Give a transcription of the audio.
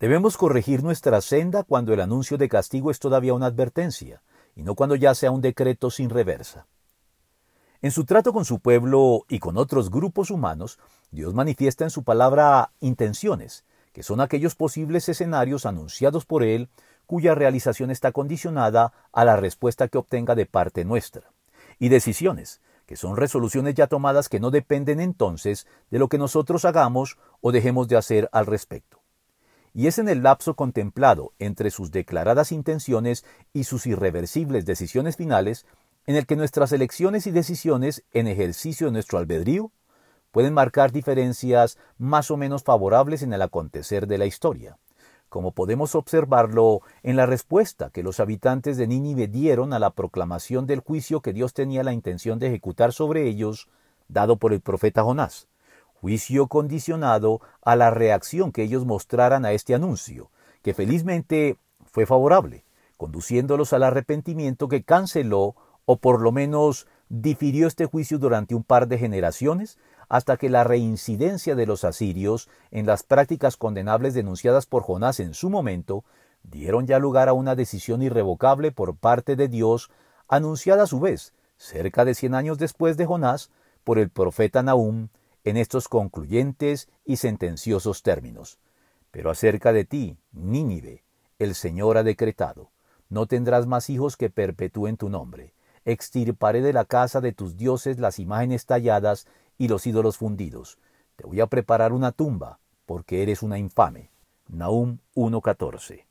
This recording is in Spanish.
Debemos corregir nuestra senda cuando el anuncio de castigo es todavía una advertencia, y no cuando ya sea un decreto sin reversa. En su trato con su pueblo y con otros grupos humanos, Dios manifiesta en su palabra intenciones, que son aquellos posibles escenarios anunciados por Él cuya realización está condicionada a la respuesta que obtenga de parte nuestra, y decisiones, que son resoluciones ya tomadas que no dependen entonces de lo que nosotros hagamos o dejemos de hacer al respecto. Y es en el lapso contemplado entre sus declaradas intenciones y sus irreversibles decisiones finales en el que nuestras elecciones y decisiones en ejercicio de nuestro albedrío pueden marcar diferencias más o menos favorables en el acontecer de la historia, como podemos observarlo en la respuesta que los habitantes de Nínive dieron a la proclamación del juicio que Dios tenía la intención de ejecutar sobre ellos, dado por el profeta Jonás, juicio condicionado a la reacción que ellos mostraran a este anuncio, que felizmente fue favorable, conduciéndolos al arrepentimiento que canceló o por lo menos difirió este juicio durante un par de generaciones hasta que la reincidencia de los asirios en las prácticas condenables denunciadas por Jonás en su momento dieron ya lugar a una decisión irrevocable por parte de Dios, anunciada a su vez, cerca de cien años después de Jonás, por el profeta Nahum, en estos concluyentes y sentenciosos términos. Pero acerca de ti, Nínive, el Señor ha decretado, no tendrás más hijos que perpetúen tu nombre extirparé de la casa de tus dioses las imágenes talladas y los ídolos fundidos. Te voy a preparar una tumba, porque eres una infame. Nahum 1.14